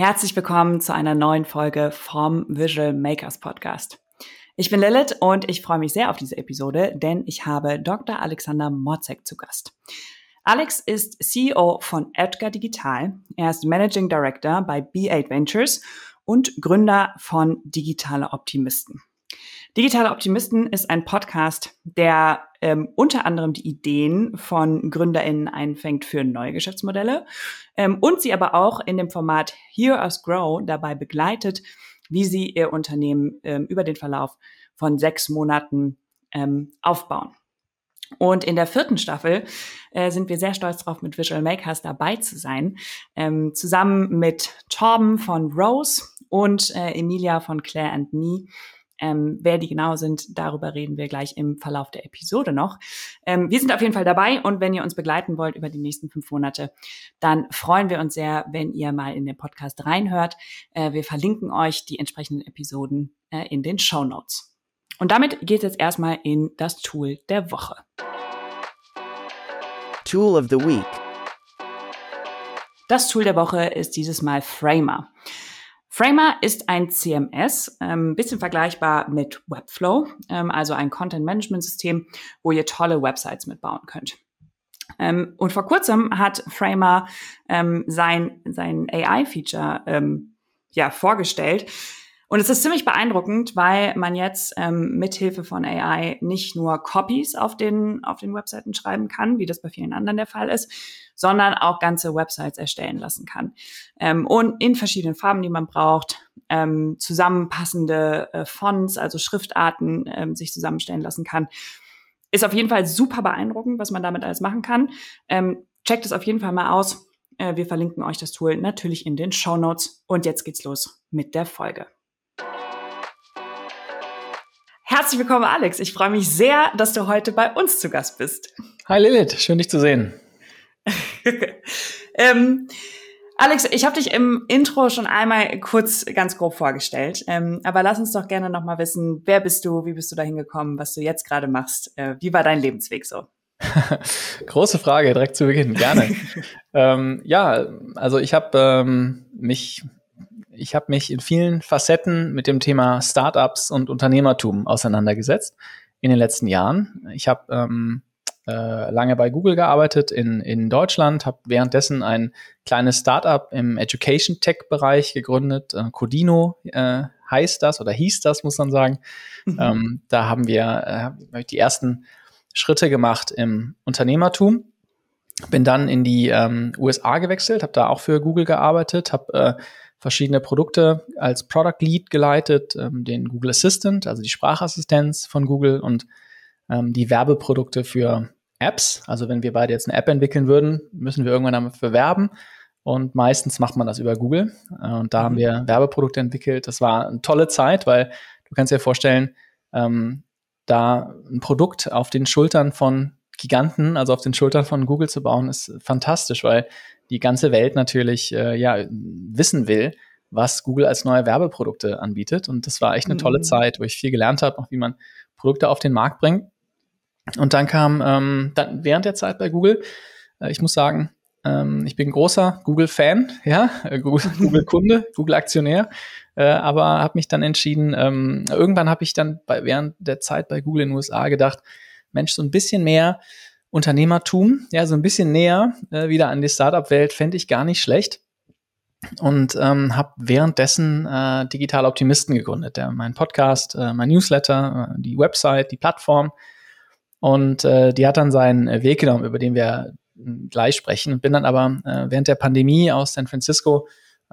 Herzlich willkommen zu einer neuen Folge vom Visual Makers Podcast. Ich bin Lilith und ich freue mich sehr auf diese Episode, denn ich habe Dr. Alexander Morzek zu Gast. Alex ist CEO von Edgar Digital. Er ist Managing Director bei B8 Ventures und Gründer von Digitale Optimisten. Digitale Optimisten ist ein Podcast, der ähm, unter anderem die Ideen von GründerInnen einfängt für neue Geschäftsmodelle ähm, und sie aber auch in dem Format Hear Us Grow dabei begleitet, wie sie ihr Unternehmen ähm, über den Verlauf von sechs Monaten ähm, aufbauen. Und in der vierten Staffel äh, sind wir sehr stolz darauf, mit Visual Makers dabei zu sein, ähm, zusammen mit Torben von Rose und äh, Emilia von Claire and Me ähm, wer die genau sind, darüber reden wir gleich im Verlauf der Episode noch. Ähm, wir sind auf jeden Fall dabei und wenn ihr uns begleiten wollt über die nächsten fünf Monate, dann freuen wir uns sehr, wenn ihr mal in den Podcast reinhört. Äh, wir verlinken euch die entsprechenden Episoden äh, in den Show Notes. Und damit geht es jetzt erstmal in das Tool der Woche. Tool of the Week. Das Tool der Woche ist dieses Mal Framer. Framer ist ein CMS, ein ähm, bisschen vergleichbar mit Webflow, ähm, also ein Content-Management-System, wo ihr tolle Websites mitbauen könnt. Ähm, und vor kurzem hat Framer sein, sein AI-Feature ja, vorgestellt, und es ist ziemlich beeindruckend, weil man jetzt ähm, mithilfe von AI nicht nur Copies auf den, auf den Webseiten schreiben kann, wie das bei vielen anderen der Fall ist, sondern auch ganze Websites erstellen lassen kann. Ähm, und in verschiedenen Farben, die man braucht, ähm, zusammenpassende äh, Fonts, also Schriftarten ähm, sich zusammenstellen lassen kann. Ist auf jeden Fall super beeindruckend, was man damit alles machen kann. Ähm, checkt es auf jeden Fall mal aus. Äh, wir verlinken euch das Tool natürlich in den Show Notes. Und jetzt geht's los mit der Folge. Herzlich willkommen, Alex. Ich freue mich sehr, dass du heute bei uns zu Gast bist. Hi Lilith, schön dich zu sehen. ähm, Alex, ich habe dich im Intro schon einmal kurz ganz grob vorgestellt, ähm, aber lass uns doch gerne noch mal wissen, wer bist du, wie bist du dahin gekommen, was du jetzt gerade machst, äh, wie war dein Lebensweg so? Große Frage, direkt zu Beginn, gerne. ähm, ja, also ich habe ähm, mich ich habe mich in vielen Facetten mit dem Thema Startups und Unternehmertum auseinandergesetzt in den letzten Jahren. Ich habe ähm, äh, lange bei Google gearbeitet in, in Deutschland, habe währenddessen ein kleines Startup im Education Tech Bereich gegründet. Äh, Codino äh, heißt das oder hieß das, muss man sagen. Mhm. Ähm, da haben wir äh, die ersten Schritte gemacht im Unternehmertum. Bin dann in die ähm, USA gewechselt, habe da auch für Google gearbeitet, habe äh, verschiedene Produkte als Product Lead geleitet, ähm, den Google Assistant, also die Sprachassistenz von Google und ähm, die Werbeprodukte für Apps. Also wenn wir beide jetzt eine App entwickeln würden, müssen wir irgendwann damit bewerben. Und meistens macht man das über Google. Äh, und da mhm. haben wir Werbeprodukte entwickelt. Das war eine tolle Zeit, weil du kannst dir vorstellen, ähm, da ein Produkt auf den Schultern von Giganten, also auf den Schultern von Google zu bauen, ist fantastisch, weil die ganze Welt natürlich äh, ja, wissen will, was Google als neue Werbeprodukte anbietet. Und das war echt eine tolle mhm. Zeit, wo ich viel gelernt habe, auch wie man Produkte auf den Markt bringt. Und dann kam ähm, dann während der Zeit bei Google, äh, ich muss sagen, ähm, ich bin großer Google-Fan, ja, äh, Google-Kunde, Google-Aktionär, äh, aber habe mich dann entschieden, ähm, irgendwann habe ich dann bei, während der Zeit bei Google in den USA gedacht, Mensch, so ein bisschen mehr Unternehmertum, ja, so ein bisschen näher äh, wieder an die Startup-Welt, fände ich gar nicht schlecht. Und ähm, habe währenddessen äh, Digital Optimisten gegründet. Der, mein Podcast, äh, mein Newsletter, äh, die Website, die Plattform. Und äh, die hat dann seinen Weg genommen, über den wir äh, gleich sprechen. Bin dann aber äh, während der Pandemie aus San Francisco,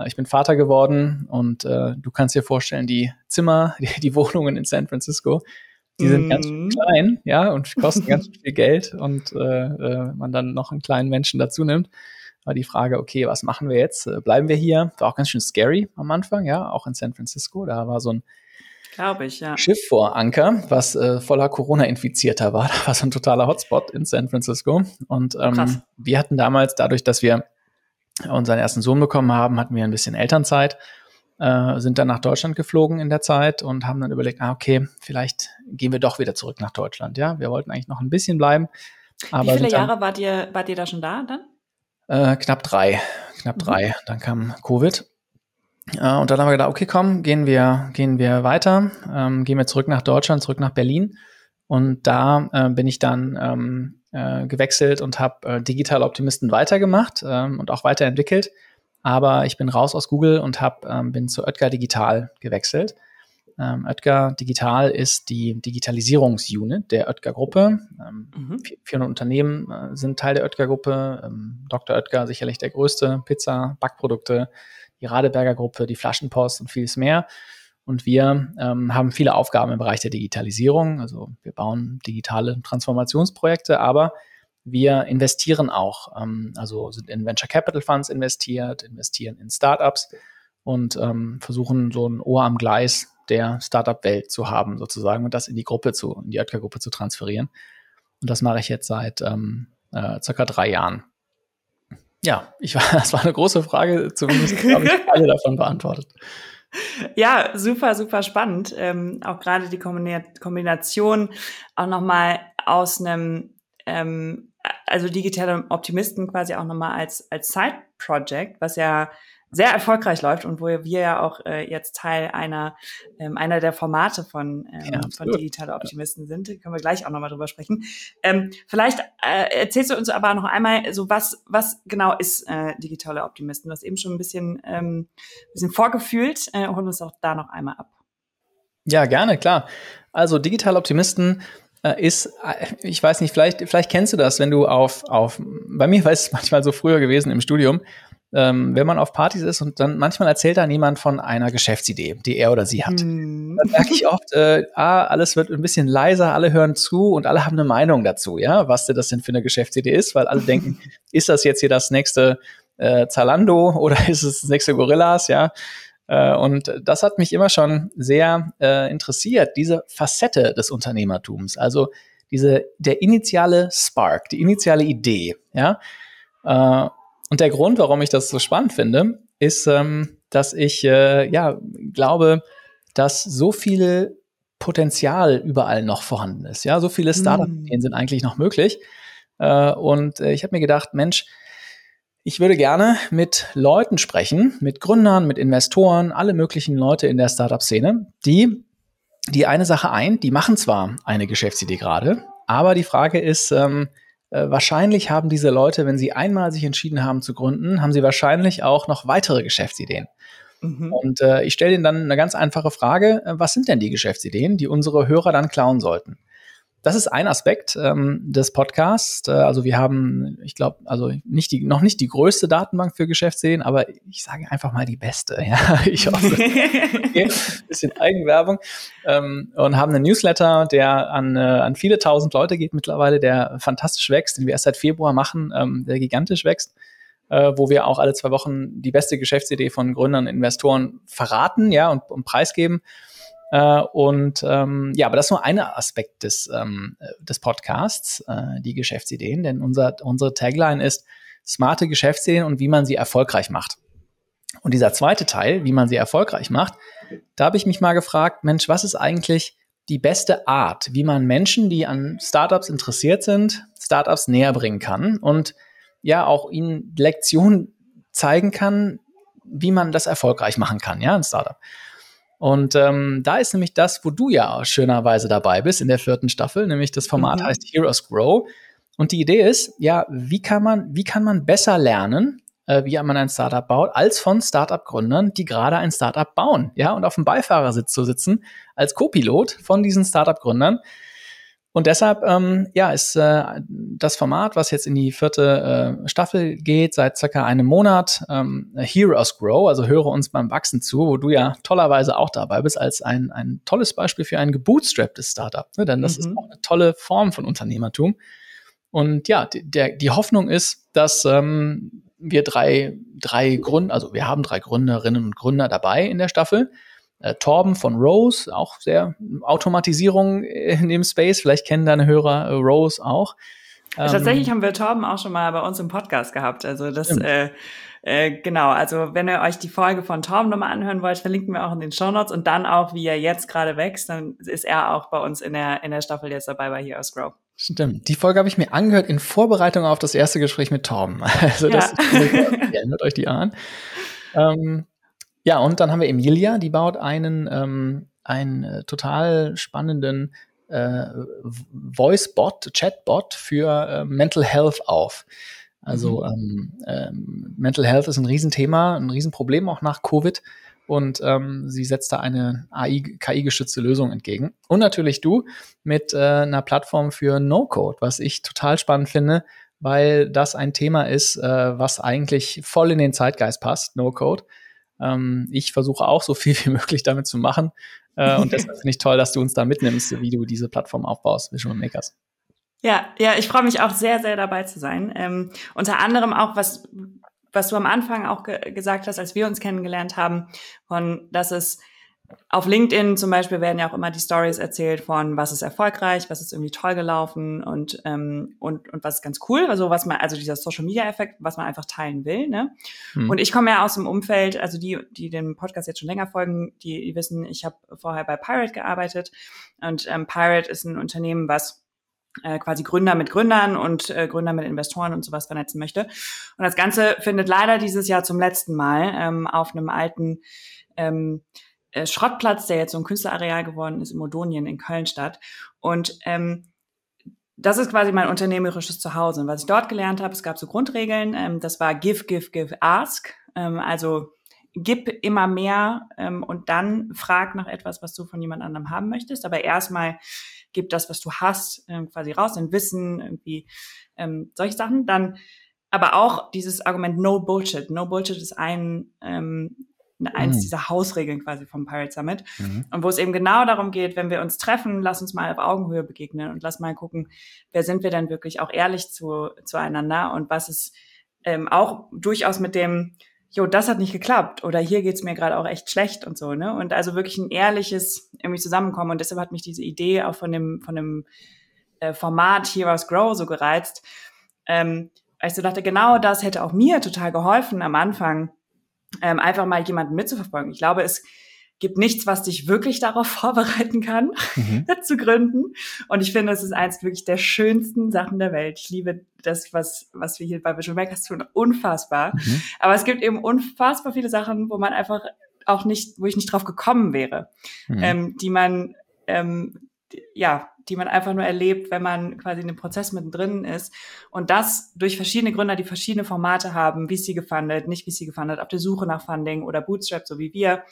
ich bin Vater geworden und äh, du kannst dir vorstellen, die Zimmer, die, die Wohnungen in San Francisco, die sind mm. ganz mhm. klein, ja, und kosten ganz viel Geld und äh, äh, man dann noch einen kleinen Menschen dazu nimmt. War die Frage, okay, was machen wir jetzt? Äh, bleiben wir hier? War auch ganz schön scary am Anfang, ja, auch in San Francisco. Da war so ein ich, ja. Schiff vor Anker, was äh, voller Corona-Infizierter war. Da war so ein totaler Hotspot in San Francisco. Und ähm, wir hatten damals, dadurch, dass wir unseren ersten Sohn bekommen haben, hatten wir ein bisschen Elternzeit äh, sind dann nach Deutschland geflogen in der Zeit und haben dann überlegt, ah, okay, vielleicht gehen wir doch wieder zurück nach Deutschland. Ja, wir wollten eigentlich noch ein bisschen bleiben. Aber Wie viele Jahre wart ihr, wart ihr da schon da dann? Äh, knapp drei, knapp mhm. drei. Dann kam Covid Äh, und dann haben wir gedacht, okay, komm, gehen wir, gehen wir weiter, ähm, gehen wir zurück nach Deutschland, zurück nach Berlin. Und da äh, bin ich dann ähm, äh, gewechselt und habe äh, Digital Optimisten weitergemacht ähm, und auch weiterentwickelt. Aber ich bin raus aus Google und hab, ähm, bin zu Oetker Digital gewechselt. Ähm, Oetker Digital ist die Digitalisierungsunit der Oetker Gruppe. Ähm, mhm. 400 Unternehmen äh, sind Teil der Oetker Gruppe. Ähm, Dr. Oetker sicherlich der größte, Pizza, Backprodukte, die Radeberger Gruppe, die Flaschenpost und vieles mehr. Und wir ähm, haben viele Aufgaben im Bereich der Digitalisierung. Also wir bauen digitale Transformationsprojekte, aber wir investieren auch, ähm, also sind in Venture Capital Funds investiert, investieren in Startups und ähm, versuchen so ein Ohr am Gleis der Startup-Welt zu haben, sozusagen, und das in die Gruppe zu, in die Oetker-Gruppe zu transferieren. Und das mache ich jetzt seit ähm, äh, circa drei Jahren. Ja, ich war, das war eine große Frage, zumindest habe ich alle davon beantwortet. Ja, super, super spannend. Ähm, auch gerade die Kombination auch nochmal aus einem ähm, also digitale Optimisten quasi auch nochmal als, als Side-Project, was ja sehr erfolgreich läuft und wo wir ja auch äh, jetzt Teil einer, ähm, einer der Formate von, ähm, ja, von Digitale Optimisten sind. Da können wir gleich auch nochmal drüber sprechen. Ähm, vielleicht äh, erzählst du uns aber noch einmal, so was, was genau ist äh, Digitale Optimisten? Du hast eben schon ein bisschen, ähm, bisschen vorgefühlt. Äh, hol uns auch da noch einmal ab. Ja, gerne, klar. Also Digitale Optimisten ist, äh, ich weiß nicht, vielleicht, vielleicht kennst du das, wenn du auf, auf, bei mir war es manchmal so früher gewesen im Studium, ähm, wenn man auf Partys ist und dann manchmal erzählt dann jemand von einer Geschäftsidee, die er oder sie hat. Mm. Dann merke ich oft, äh, ah, alles wird ein bisschen leiser, alle hören zu und alle haben eine Meinung dazu, ja, was denn das denn für eine Geschäftsidee ist, weil alle denken, ist das jetzt hier das nächste äh, Zalando oder ist es das nächste Gorillas, ja? Äh, und das hat mich immer schon sehr äh, interessiert, diese Facette des Unternehmertums. Also diese, der initiale Spark, die initiale Idee, ja. Äh, und der Grund, warum ich das so spannend finde, ist, ähm, dass ich äh, ja glaube, dass so viel Potenzial überall noch vorhanden ist. Ja, so viele Startup-Ideen mm. sind eigentlich noch möglich. Und ich habe mir gedacht, Mensch, ich würde gerne mit Leuten sprechen, mit Gründern, mit Investoren, alle möglichen Leute in der Startup-Szene, die die eine Sache ein, die machen zwar eine Geschäftsidee gerade, aber die Frage ist, ähm, äh, wahrscheinlich haben diese Leute, wenn sie einmal sich entschieden haben zu gründen, haben sie wahrscheinlich auch noch weitere Geschäftsideen. Mhm. Und äh, ich stelle ihnen dann eine ganz einfache Frage, äh, was sind denn die Geschäftsideen, die unsere Hörer dann klauen sollten? Das ist ein Aspekt ähm, des Podcasts. Äh, also wir haben, ich glaube, also nicht die, noch nicht die größte Datenbank für Geschäftsideen, aber ich sage einfach mal die beste. Ja, ich hoffe. okay. Bisschen Eigenwerbung ähm, und haben einen Newsletter, der an, äh, an viele tausend Leute geht mittlerweile, der fantastisch wächst, den wir erst seit Februar machen, ähm, der gigantisch wächst. Äh, wo wir auch alle zwei Wochen die beste Geschäftsidee von Gründern, Investoren verraten, ja, und, und preisgeben. Äh, und ähm, ja, aber das ist nur ein Aspekt des, ähm, des Podcasts, äh, die Geschäftsideen, denn unser, unsere Tagline ist smarte Geschäftsideen und wie man sie erfolgreich macht. Und dieser zweite Teil, wie man sie erfolgreich macht, da habe ich mich mal gefragt, Mensch, was ist eigentlich die beste Art, wie man Menschen, die an Startups interessiert sind, Startups näher bringen kann und ja auch ihnen Lektionen zeigen kann, wie man das erfolgreich machen kann, ja, ein Startup. Und ähm, da ist nämlich das, wo du ja schönerweise dabei bist in der vierten Staffel, nämlich das Format mhm. heißt Heroes Grow. Und die Idee ist, ja, wie kann man, wie kann man besser lernen, äh, wie man ein Startup baut, als von Startup-Gründern, die gerade ein Startup bauen, ja, und auf dem Beifahrersitz zu sitzen als Co-Pilot von diesen Startup-Gründern und deshalb, ähm, ja, ist äh, das Format, was jetzt in die vierte äh, Staffel geht, seit circa einem Monat, ähm, Heroes Grow, also höre uns beim Wachsen zu, wo du ja tollerweise auch dabei bist, als ein, ein tolles Beispiel für ein gebootstrapptes Startup. Ne? Denn das mhm. ist auch eine tolle Form von Unternehmertum. Und ja, die, der, die Hoffnung ist, dass ähm, wir drei, drei Gründer, also wir haben drei Gründerinnen und Gründer dabei in der Staffel, äh, Torben von Rose, auch sehr Automatisierung in dem Space. Vielleicht kennen deine Hörer äh, Rose auch. Ähm, Tatsächlich haben wir Torben auch schon mal bei uns im Podcast gehabt. Also das, äh, äh, genau, also wenn ihr euch die Folge von Torben nochmal anhören wollt, verlinken wir auch in den Show Notes und dann auch, wie er jetzt gerade wächst, dann ist er auch bei uns in der, in der Staffel jetzt dabei bei Heroes Grow. Stimmt. Die Folge habe ich mir angehört in Vorbereitung auf das erste Gespräch mit Torben. Also das ja. erinnert euch die an. Ähm, Ja, und dann haben wir Emilia, die baut einen, ähm, einen äh, total spannenden äh, Voice-Bot, Chat-Bot für äh, Mental Health auf. Also mhm. ähm, ähm, Mental Health ist ein Riesenthema, ein Riesenproblem auch nach Covid. Und ähm, sie setzt da eine AI, KI-gestützte Lösung entgegen. Und natürlich du mit äh, einer Plattform für No-Code, was ich total spannend finde, weil das ein Thema ist, äh, was eigentlich voll in den Zeitgeist passt, No-Code. Ähm, ich versuche auch so viel wie möglich damit zu machen. Äh, und deshalb finde ich toll, dass du uns da mitnimmst, wie du diese Plattform aufbaust, Visual Makers. Ja, ja, ich freue mich auch sehr, sehr dabei zu sein. Ähm, unter anderem auch, was, was du am Anfang auch ge gesagt hast, als wir uns kennengelernt haben, von, dass es auf LinkedIn zum Beispiel werden ja auch immer die Stories erzählt von, was ist erfolgreich, was ist irgendwie toll gelaufen und, ähm, und, und was ist ganz cool. Also was man, also dieser Social Media Effekt, was man einfach teilen will. Ne? Hm. Und ich komme ja aus dem Umfeld, also die, die den Podcast jetzt schon länger folgen, die, die wissen, ich habe vorher bei Pirate gearbeitet. Und ähm, Pirate ist ein Unternehmen, was äh, quasi Gründer mit Gründern und äh, Gründer mit Investoren und sowas vernetzen möchte. Und das Ganze findet leider dieses Jahr zum letzten Mal ähm, auf einem alten ähm, äh, Schrottplatz, der jetzt so ein Künstlerareal geworden ist, im Odonien in Köln statt. Und ähm, das ist quasi mein unternehmerisches Zuhause. Und was ich dort gelernt habe, es gab so Grundregeln, ähm, das war give, give, give, ask. Ähm, also gib immer mehr ähm, und dann frag nach etwas, was du von jemand anderem haben möchtest. Aber erstmal gib das, was du hast, ähm, quasi raus, in Wissen, irgendwie ähm, solche Sachen. Dann aber auch dieses Argument No Bullshit. No Bullshit ist ein ähm, eins mhm. dieser Hausregeln quasi vom Pirate Summit. Mhm. Und wo es eben genau darum geht, wenn wir uns treffen, lass uns mal auf Augenhöhe begegnen und lass mal gucken, wer sind wir denn wirklich auch ehrlich zu, zueinander und was ist ähm, auch durchaus mit dem, jo, das hat nicht geklappt oder hier geht's mir gerade auch echt schlecht und so, ne? Und also wirklich ein ehrliches irgendwie Zusammenkommen. Und deshalb hat mich diese Idee auch von dem, von dem äh, Format Heroes Grow so gereizt. Ähm, weil ich so dachte, genau das hätte auch mir total geholfen am Anfang, ähm, einfach mal jemanden mitzuverfolgen. Ich glaube, es gibt nichts, was dich wirklich darauf vorbereiten kann, mhm. zu gründen. Und ich finde, es ist eins wirklich der schönsten Sachen der Welt. Ich liebe das, was, was wir hier bei Visual Makers tun, unfassbar. Mhm. Aber es gibt eben unfassbar viele Sachen, wo man einfach auch nicht, wo ich nicht drauf gekommen wäre, mhm. ähm, die man, ähm, ja, die man einfach nur erlebt, wenn man quasi in dem Prozess mittendrin ist. Und das durch verschiedene Gründer, die verschiedene Formate haben, wie sie gefundet, nicht wie sie gefundet, auf der Suche nach Funding oder Bootstrap, so wie wir.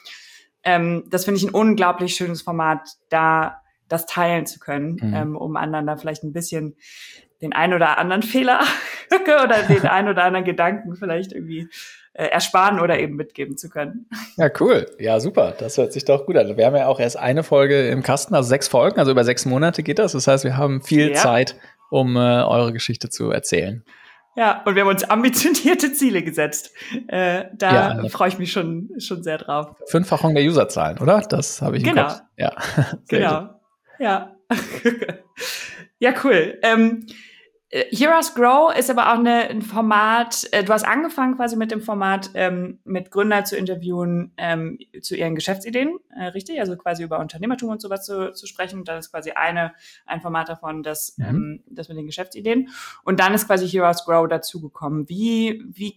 Ähm, das finde ich ein unglaublich schönes Format, da das teilen zu können, mhm. ähm, um anderen da vielleicht ein bisschen den ein oder anderen Fehler oder den ein oder anderen Gedanken vielleicht irgendwie äh, ersparen oder eben mitgeben zu können. Ja, cool. Ja, super. Das hört sich doch gut an. Wir haben ja auch erst eine Folge im Kasten, also sechs Folgen, also über sechs Monate geht das. Das heißt, wir haben viel ja. Zeit, um äh, eure Geschichte zu erzählen. Ja, und wir haben uns ambitionierte Ziele gesetzt. Äh, da ja, freue ich mich schon, schon sehr drauf. Fünffachung der Userzahlen, oder? Das habe ich genau. im Kopf. Ja. genau. Gut. Ja. ja, cool. Ähm, äh, Heroes Grow ist aber auch eine, ein Format, äh, du hast angefangen quasi mit dem Format, ähm, mit Gründer zu interviewen ähm, zu ihren Geschäftsideen, äh, richtig? Also quasi über Unternehmertum und sowas zu, zu sprechen. Dann ist quasi eine, ein Format davon, das, mhm. ähm, das mit den Geschäftsideen. Und dann ist quasi Heroes Grow dazugekommen. Wie, wie,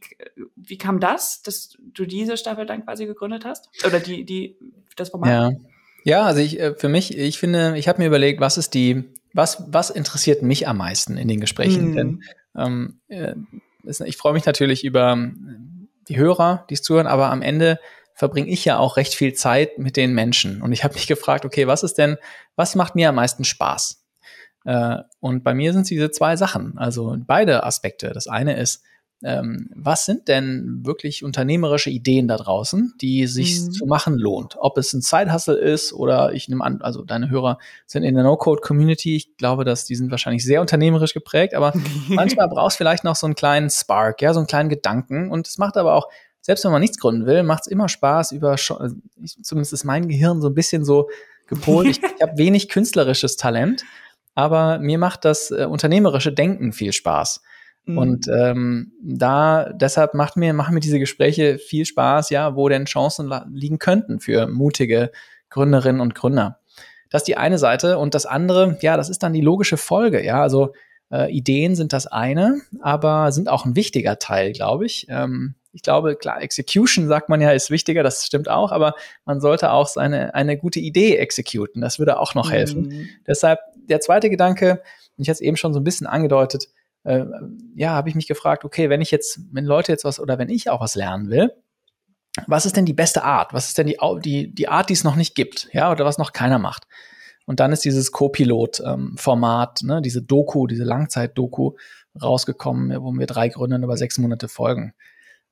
wie kam das, dass du diese Staffel dann quasi gegründet hast? Oder die, die, das Format? Ja. Ja, also ich, äh, für mich, ich finde, ich habe mir überlegt, was ist die, was, was interessiert mich am meisten in den Gesprächen? Mhm. Denn ähm, äh, ich freue mich natürlich über ähm, die Hörer, die es zuhören, aber am Ende verbringe ich ja auch recht viel Zeit mit den Menschen. Und ich habe mich gefragt, okay, was ist denn, was macht mir am meisten Spaß? Äh, und bei mir sind es diese zwei Sachen, also beide Aspekte. Das eine ist, ähm, was sind denn wirklich unternehmerische Ideen da draußen, die sich mhm. zu machen lohnt? Ob es ein Side-Hustle ist oder ich nehme an, also deine Hörer sind in der No-Code-Community. Ich glaube, dass die sind wahrscheinlich sehr unternehmerisch geprägt, aber manchmal brauchst du vielleicht noch so einen kleinen Spark, ja, so einen kleinen Gedanken. Und es macht aber auch, selbst wenn man nichts gründen will, macht es immer Spaß über, zumindest ist mein Gehirn so ein bisschen so gepolt. ich, ich habe wenig künstlerisches Talent, aber mir macht das äh, unternehmerische Denken viel Spaß. Mhm. Und ähm, da deshalb macht mir machen mir diese Gespräche viel Spaß, ja, wo denn Chancen liegen könnten für mutige Gründerinnen und Gründer. Das ist die eine Seite und das andere, ja, das ist dann die logische Folge, ja, also äh, Ideen sind das eine, aber sind auch ein wichtiger Teil, glaube ich. Ähm, ich glaube, klar, Execution sagt man ja, ist wichtiger, das stimmt auch, aber man sollte auch seine, eine gute Idee exekuten. Das würde auch noch helfen. Mhm. Deshalb der zweite Gedanke, ich hatte es eben schon so ein bisschen angedeutet, äh, ja, habe ich mich gefragt, okay, wenn ich jetzt, wenn Leute jetzt was oder wenn ich auch was lernen will, was ist denn die beste Art? Was ist denn die, die, die Art, die es noch nicht gibt, ja, oder was noch keiner macht? Und dann ist dieses Co-Pilot-Format, ähm, ne, diese Doku, diese Langzeit-Doku rausgekommen, wo wir drei Gründern über sechs Monate folgen.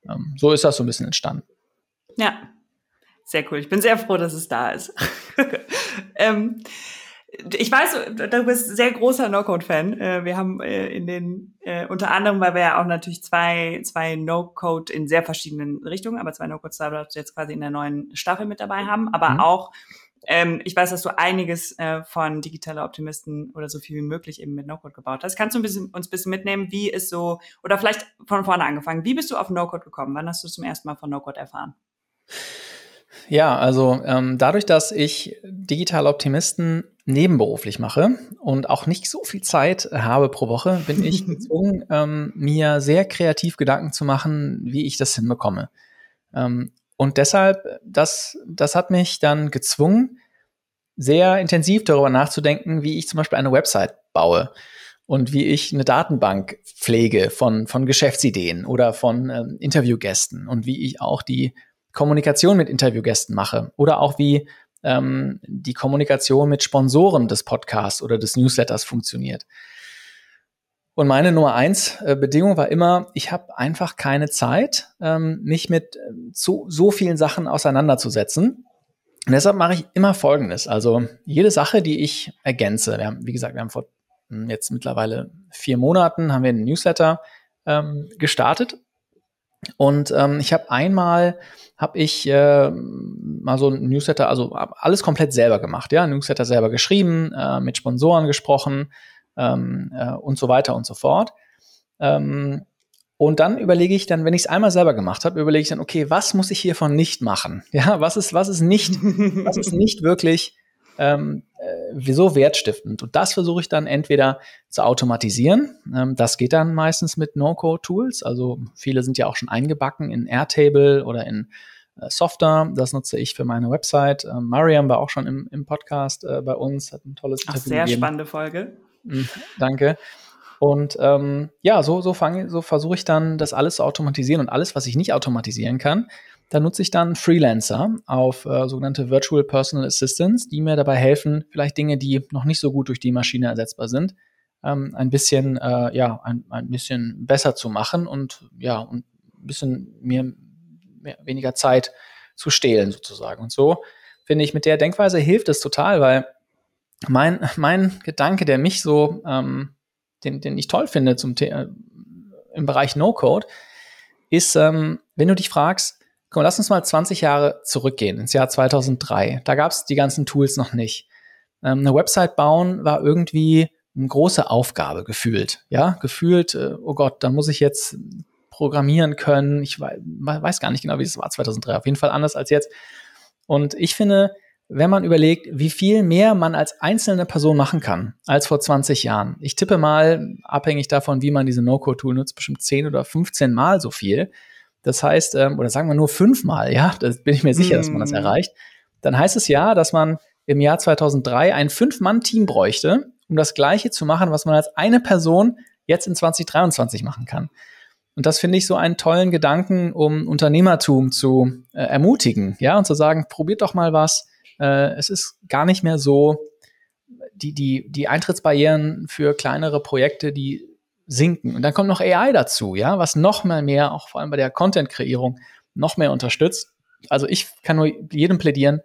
Ähm, so ist das so ein bisschen entstanden. Ja, sehr cool. Ich bin sehr froh, dass es da ist. ähm, ich weiß, du bist sehr großer No-Code-Fan. Äh, wir haben äh, in den, äh, unter anderem, weil wir ja auch natürlich zwei, zwei No-Code in sehr verschiedenen Richtungen, aber zwei No-Code-Startups jetzt quasi in der neuen Staffel mit dabei haben, aber mhm. auch ähm, ich weiß, dass du einiges äh, von digitaler Optimisten oder so viel wie möglich eben mit No-Code gebaut hast. Kannst du ein bisschen, uns ein bisschen mitnehmen, wie ist so, oder vielleicht von vorne angefangen, wie bist du auf No-Code gekommen? Wann hast du zum ersten Mal von No-Code erfahren? Ja, also ähm, dadurch, dass ich digitale Optimisten nebenberuflich mache und auch nicht so viel Zeit habe pro Woche, bin ich gezwungen, ähm, mir sehr kreativ Gedanken zu machen, wie ich das hinbekomme. Ähm, und deshalb, das, das hat mich dann gezwungen, sehr intensiv darüber nachzudenken, wie ich zum Beispiel eine Website baue und wie ich eine Datenbank pflege von, von Geschäftsideen oder von ähm, Interviewgästen und wie ich auch die Kommunikation mit Interviewgästen mache oder auch wie ähm, die Kommunikation mit Sponsoren des Podcasts oder des Newsletters funktioniert. Und meine Nummer eins äh, Bedingung war immer, ich habe einfach keine Zeit, ähm, mich mit äh, so, so vielen Sachen auseinanderzusetzen. Und deshalb mache ich immer Folgendes. Also jede Sache, die ich ergänze, wir haben, wie gesagt, wir haben vor hm, jetzt mittlerweile vier Monaten haben wir einen Newsletter ähm, gestartet. Und ähm, ich habe einmal, habe ich äh, mal so ein Newsletter, also alles komplett selber gemacht, ja, Newsletter selber geschrieben, äh, mit Sponsoren gesprochen, ähm, äh, und so weiter und so fort. Ähm, und dann überlege ich dann, wenn ich es einmal selber gemacht habe, überlege ich dann, okay, was muss ich hiervon nicht machen? Ja, was ist, was ist nicht, was ist nicht wirklich ähm, äh, wieso wertstiftend? Und das versuche ich dann entweder zu automatisieren. Ähm, das geht dann meistens mit No-Code-Tools. Also viele sind ja auch schon eingebacken in Airtable oder in äh, Softer. Das nutze ich für meine Website. Ähm, Mariam war auch schon im, im Podcast äh, bei uns, hat ein tolles Ach, Interview sehr gegeben. spannende Folge. Mhm, danke. Und ähm, ja, so, so, so versuche ich dann, das alles zu automatisieren und alles, was ich nicht automatisieren kann, da nutze ich dann Freelancer auf äh, sogenannte Virtual Personal Assistants, die mir dabei helfen, vielleicht Dinge, die noch nicht so gut durch die Maschine ersetzbar sind, ähm, ein bisschen, äh, ja, ein, ein bisschen besser zu machen und ja, und ein bisschen mir weniger Zeit zu stehlen sozusagen. Und so finde ich, mit der Denkweise hilft es total, weil mein, mein Gedanke, der mich so, ähm, den, den ich toll finde zum The im Bereich No-Code, ist, ähm, wenn du dich fragst, komm, lass uns mal 20 Jahre zurückgehen, ins Jahr 2003. Da gab es die ganzen Tools noch nicht. Ähm, eine Website bauen war irgendwie eine große Aufgabe gefühlt. Ja, gefühlt, äh, oh Gott, da muss ich jetzt programmieren können. Ich weiß, weiß gar nicht genau, wie es war 2003. Auf jeden Fall anders als jetzt. Und ich finde, wenn man überlegt, wie viel mehr man als einzelne Person machen kann als vor 20 Jahren. Ich tippe mal, abhängig davon, wie man diese No-Code-Tool nutzt, bestimmt 10 oder 15 Mal so viel. Das heißt, ähm, oder sagen wir nur fünfmal, ja, da bin ich mir sicher, mm. dass man das hm. erreicht. Dann heißt es ja, dass man im Jahr 2003 ein Fünf-Mann-Team bräuchte, um das Gleiche zu machen, was man als eine Person jetzt in 2023 machen kann. Und das finde ich so einen tollen Gedanken, um Unternehmertum zu äh, ermutigen, ja, und zu sagen, probiert doch mal was, äh, es ist gar nicht mehr so, die, die, die Eintrittsbarrieren für kleinere Projekte, die sinken. Und dann kommt noch AI dazu, ja, was noch mal mehr, auch vor allem bei der Content-Kreierung, noch mehr unterstützt. Also ich kann nur jedem plädieren,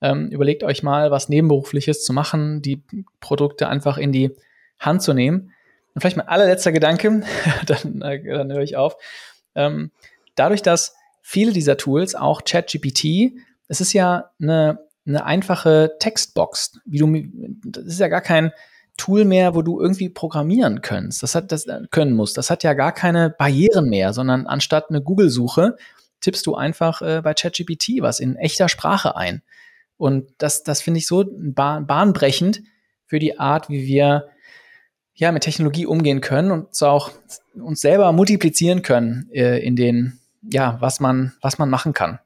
ähm, überlegt euch mal, was Nebenberufliches zu machen, die Produkte einfach in die Hand zu nehmen. Und vielleicht mein allerletzter Gedanke, dann, äh, dann höre ich auf. Ähm, dadurch, dass viele dieser Tools, auch ChatGPT, es ist ja eine eine einfache Textbox, wie du, das ist ja gar kein Tool mehr, wo du irgendwie programmieren kannst. Das hat das äh, können musst. Das hat ja gar keine Barrieren mehr, sondern anstatt eine Google-Suche tippst du einfach äh, bei ChatGPT was in echter Sprache ein. Und das, das finde ich so bahn, bahnbrechend für die Art, wie wir ja mit Technologie umgehen können und so auch uns selber multiplizieren können äh, in den ja, was man, was man machen kann.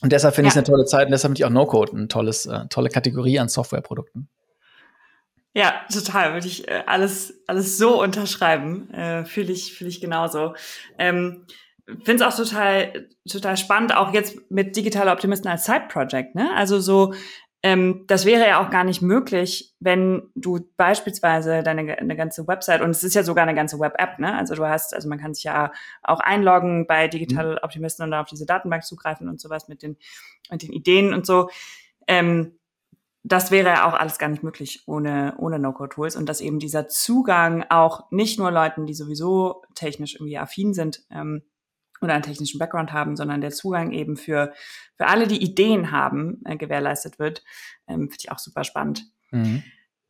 Und deshalb finde ja. ich es eine tolle Zeit und deshalb finde ich auch No-Code eine tolles, äh, tolle Kategorie an Softwareprodukten. Ja, total. Würde ich äh, alles, alles so unterschreiben. Äh, Fühle ich, fühle ich genauso. Ähm, Finde es auch total, total spannend, auch jetzt mit Digitale Optimisten als Side-Project. Ne? Also so ähm, das wäre ja auch gar nicht möglich, wenn du beispielsweise deine eine ganze Website und es ist ja sogar eine ganze Web-App, ne? Also du hast, also man kann sich ja auch einloggen bei Digital mhm. Optimisten und auf diese Datenbank zugreifen und sowas mit den mit den Ideen und so. Ähm, das wäre ja auch alles gar nicht möglich ohne, ohne No-Code-Tools und dass eben dieser Zugang auch nicht nur Leuten, die sowieso technisch irgendwie affin sind, ähm, oder einen technischen Background haben, sondern der Zugang eben für, für alle, die Ideen haben, äh, gewährleistet wird, ähm, finde ich auch super spannend. Mhm.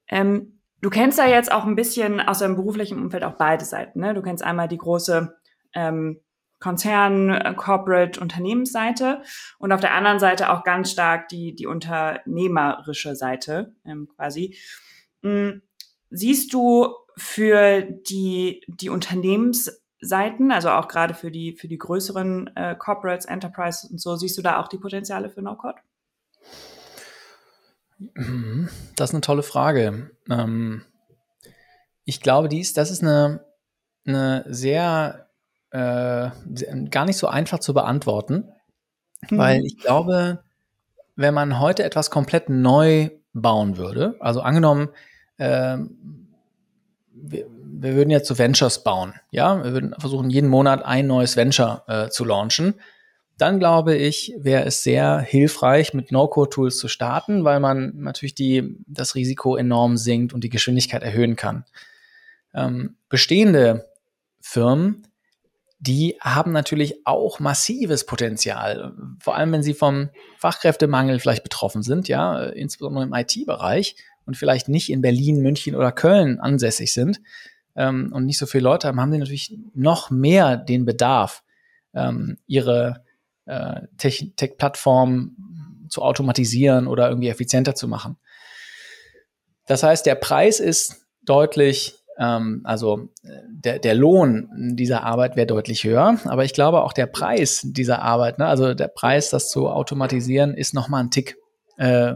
Ähm, du kennst ja jetzt auch ein bisschen aus deinem beruflichen Umfeld auch beide Seiten. Ne? Du kennst einmal die große ähm, Konzern, äh, Corporate, Unternehmensseite und auf der anderen Seite auch ganz stark die, die unternehmerische Seite ähm, quasi. Mhm. Siehst du für die, die Unternehmens Seiten, also auch gerade für die, für die größeren äh, Corporates, Enterprise und so, siehst du da auch die Potenziale für No-Code? Das ist eine tolle Frage. Ähm, ich glaube, dies, das ist eine, eine sehr, äh, gar nicht so einfach zu beantworten, mhm. weil ich glaube, wenn man heute etwas komplett neu bauen würde, also angenommen, äh, wir, wir würden jetzt so Ventures bauen. Ja, wir würden versuchen, jeden Monat ein neues Venture äh, zu launchen. Dann glaube ich, wäre es sehr hilfreich, mit No-Code-Tools zu starten, weil man natürlich die, das Risiko enorm sinkt und die Geschwindigkeit erhöhen kann. Ähm, bestehende Firmen, die haben natürlich auch massives Potenzial, vor allem wenn sie vom Fachkräftemangel vielleicht betroffen sind, ja, insbesondere im IT-Bereich und vielleicht nicht in Berlin, München oder Köln ansässig sind ähm, und nicht so viele Leute haben, haben sie natürlich noch mehr den Bedarf, ähm, ihre äh, Tech-Plattform zu automatisieren oder irgendwie effizienter zu machen. Das heißt, der Preis ist deutlich, ähm, also der, der Lohn dieser Arbeit wäre deutlich höher, aber ich glaube auch der Preis dieser Arbeit, ne, also der Preis, das zu automatisieren, ist nochmal ein Tick äh,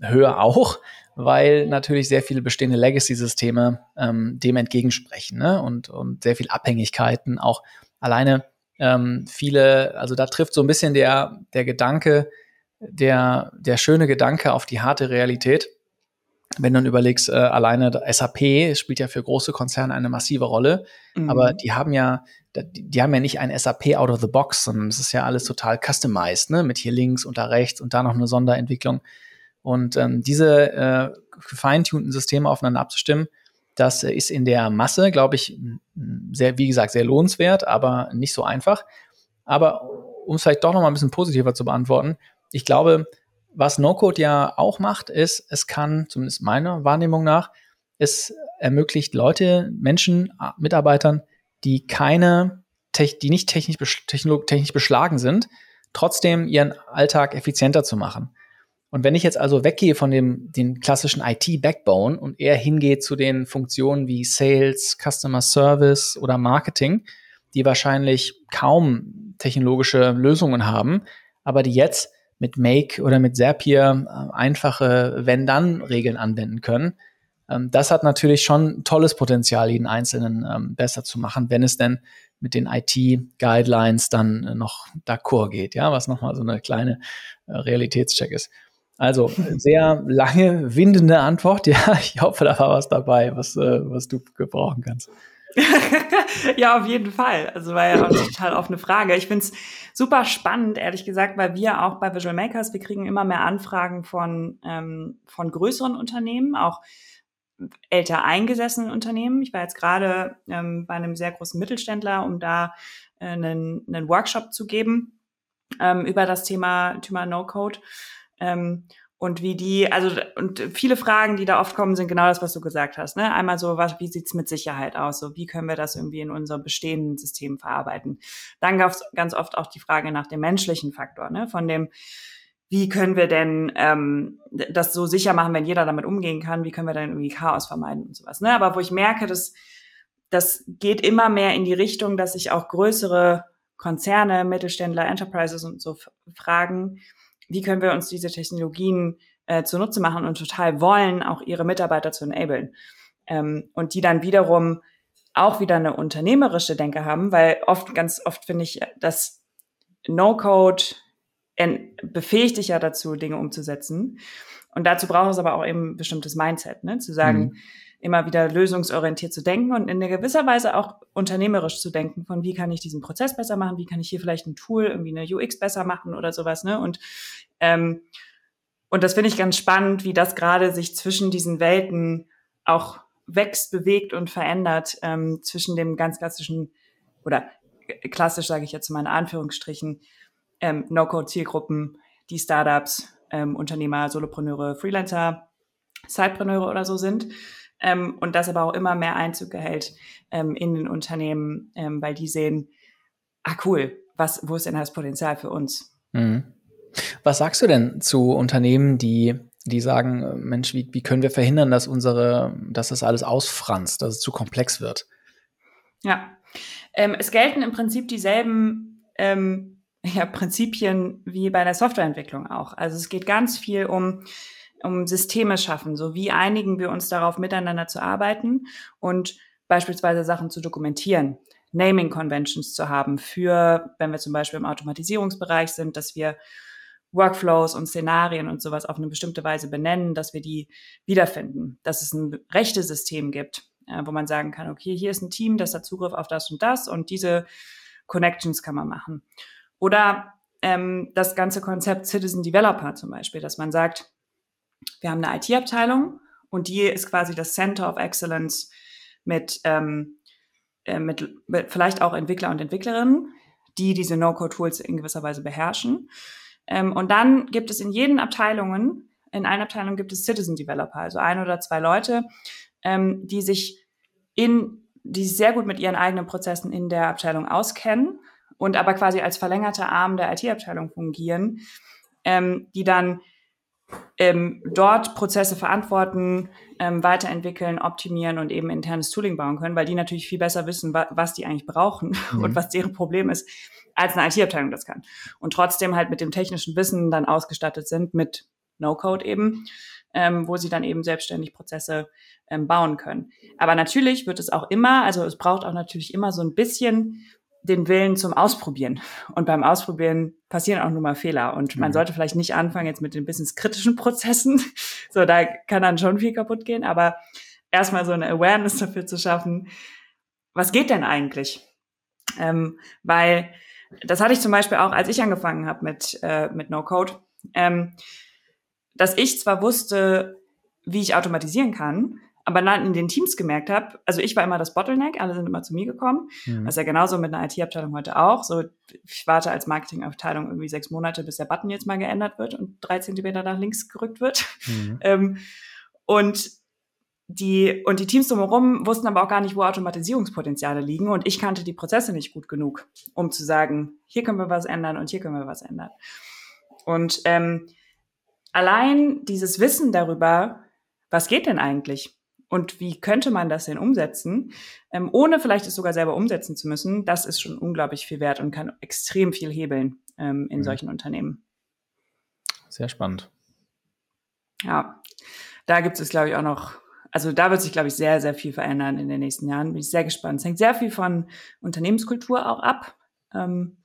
höher auch, weil natürlich sehr viele bestehende Legacy-Systeme ähm, dem entgegensprechen ne? und, und sehr viel Abhängigkeiten auch alleine ähm, viele, also da trifft so ein bisschen der, der Gedanke, der, der schöne Gedanke auf die harte Realität. Wenn du dann überlegst, äh, alleine SAP spielt ja für große Konzerne eine massive Rolle, mhm. aber die haben ja, die, die, haben ja nicht ein SAP out of the box, sondern es ist ja alles total customized, ne? Mit hier links und da rechts und da noch eine Sonderentwicklung. Und ähm, diese äh, gefeintunten Systeme aufeinander abzustimmen, das ist in der Masse, glaube ich, sehr, wie gesagt, sehr lohnenswert, aber nicht so einfach. Aber um es vielleicht doch noch mal ein bisschen positiver zu beantworten, ich glaube, was No-Code ja auch macht, ist, es kann, zumindest meiner Wahrnehmung nach, es ermöglicht Leute, Menschen, Mitarbeitern, die keine, die nicht technisch, technisch beschlagen sind, trotzdem ihren Alltag effizienter zu machen. Und wenn ich jetzt also weggehe von dem den klassischen IT-Backbone und eher hingehe zu den Funktionen wie Sales, Customer Service oder Marketing, die wahrscheinlich kaum technologische Lösungen haben, aber die jetzt mit Make oder mit Zapier äh, einfache Wenn-Dann-Regeln anwenden können. Ähm, das hat natürlich schon tolles Potenzial, jeden Einzelnen ähm, besser zu machen, wenn es denn mit den IT-Guidelines dann äh, noch d'accord geht, ja, was nochmal so eine kleine äh, Realitätscheck ist. Also sehr lange, windende Antwort. Ja, ich hoffe, da war was dabei, was, was du gebrauchen kannst. ja, auf jeden Fall. Also war ja auch total offene Frage. Ich finde es super spannend, ehrlich gesagt, weil wir auch bei Visual Makers, wir kriegen immer mehr Anfragen von, ähm, von größeren Unternehmen, auch älter eingesessenen Unternehmen. Ich war jetzt gerade ähm, bei einem sehr großen Mittelständler, um da äh, einen, einen Workshop zu geben ähm, über das Thema, Thema No-Code. Ähm, und wie die, also und viele Fragen, die da oft kommen, sind genau das, was du gesagt hast. Ne? Einmal so, was, wie sieht's mit Sicherheit aus? So, wie können wir das irgendwie in unserem bestehenden System verarbeiten? Dann gab's ganz oft auch die Frage nach dem menschlichen Faktor, ne? Von dem, wie können wir denn ähm, das so sicher machen, wenn jeder damit umgehen kann? Wie können wir dann irgendwie Chaos vermeiden und sowas? Ne? Aber wo ich merke, dass das geht immer mehr in die Richtung, dass sich auch größere Konzerne, Mittelständler, Enterprises und so fragen, wie können wir uns diese Technologien äh, zunutze machen und total wollen, auch ihre Mitarbeiter zu enablen. Ähm, und die dann wiederum auch wieder eine unternehmerische Denke haben, weil oft, ganz oft finde ich, dass No-Code befähigt dich ja dazu, Dinge umzusetzen. Und dazu braucht es aber auch eben ein bestimmtes Mindset, ne? zu sagen, mhm. Immer wieder lösungsorientiert zu denken und in gewisser Weise auch unternehmerisch zu denken, von wie kann ich diesen Prozess besser machen, wie kann ich hier vielleicht ein Tool, irgendwie eine UX besser machen oder sowas. Ne? Und, ähm, und das finde ich ganz spannend, wie das gerade sich zwischen diesen Welten auch wächst, bewegt und verändert, ähm, zwischen dem ganz klassischen oder klassisch sage ich jetzt in meinen Anführungsstrichen, ähm, No-Code-Zielgruppen, die Startups, ähm, Unternehmer, Solopreneure, Freelancer, Sidepreneure oder so sind. Ähm, und das aber auch immer mehr Einzug erhält ähm, in den Unternehmen, ähm, weil die sehen, ah cool, was, wo ist denn das Potenzial für uns? Mhm. Was sagst du denn zu Unternehmen, die, die sagen, Mensch, wie, wie können wir verhindern, dass unsere, dass das alles ausfranst, dass es zu komplex wird? Ja, ähm, es gelten im Prinzip dieselben ähm, ja, Prinzipien wie bei der Softwareentwicklung auch. Also es geht ganz viel um, um Systeme schaffen. So wie einigen wir uns darauf, miteinander zu arbeiten und beispielsweise Sachen zu dokumentieren. Naming Conventions zu haben für, wenn wir zum Beispiel im Automatisierungsbereich sind, dass wir Workflows und Szenarien und sowas auf eine bestimmte Weise benennen, dass wir die wiederfinden, dass es ein Rechte-System gibt, äh, wo man sagen kann, okay, hier ist ein Team, das hat Zugriff auf das und das und diese Connections kann man machen. Oder ähm, das ganze Konzept Citizen Developer zum Beispiel, dass man sagt, wir haben eine IT-Abteilung und die ist quasi das Center of Excellence mit, ähm, äh, mit, mit vielleicht auch Entwickler und Entwicklerinnen, die diese No-Code-Tools in gewisser Weise beherrschen. Ähm, und dann gibt es in jeden Abteilungen, in einer Abteilung gibt es Citizen Developer, also ein oder zwei Leute, ähm, die sich in, die sehr gut mit ihren eigenen Prozessen in der Abteilung auskennen und aber quasi als verlängerter Arm der IT-Abteilung fungieren, ähm, die dann ähm, dort Prozesse verantworten, ähm, weiterentwickeln, optimieren und eben internes Tooling bauen können, weil die natürlich viel besser wissen, wa was die eigentlich brauchen mhm. und was deren Problem ist, als eine IT-Abteilung das kann. Und trotzdem halt mit dem technischen Wissen dann ausgestattet sind, mit No-Code eben, ähm, wo sie dann eben selbstständig Prozesse ähm, bauen können. Aber natürlich wird es auch immer, also es braucht auch natürlich immer so ein bisschen den Willen zum Ausprobieren. Und beim Ausprobieren passieren auch nur mal Fehler. Und man mhm. sollte vielleicht nicht anfangen jetzt mit den businesskritischen Prozessen. So, da kann dann schon viel kaputt gehen. Aber erstmal so eine Awareness dafür zu schaffen, was geht denn eigentlich? Ähm, weil das hatte ich zum Beispiel auch, als ich angefangen habe mit, äh, mit No-Code, ähm, dass ich zwar wusste, wie ich automatisieren kann, aber dann in den Teams gemerkt habe, also ich war immer das Bottleneck, alle sind immer zu mir gekommen. Mhm. Das ist ja genauso mit einer IT-Abteilung heute auch. So, ich warte als Marketingabteilung irgendwie sechs Monate, bis der Button jetzt mal geändert wird und drei Zentimeter nach links gerückt wird. Mhm. Ähm, und die, und die Teams drumherum wussten aber auch gar nicht, wo Automatisierungspotenziale liegen. Und ich kannte die Prozesse nicht gut genug, um zu sagen, hier können wir was ändern und hier können wir was ändern. Und ähm, allein dieses Wissen darüber, was geht denn eigentlich? Und wie könnte man das denn umsetzen, ähm, ohne vielleicht es sogar selber umsetzen zu müssen, das ist schon unglaublich viel wert und kann extrem viel hebeln ähm, in mhm. solchen Unternehmen. Sehr spannend. Ja, da gibt es, glaube ich, auch noch, also da wird sich, glaube ich, sehr, sehr viel verändern in den nächsten Jahren. Bin ich sehr gespannt. Es hängt sehr viel von Unternehmenskultur auch ab. Ähm,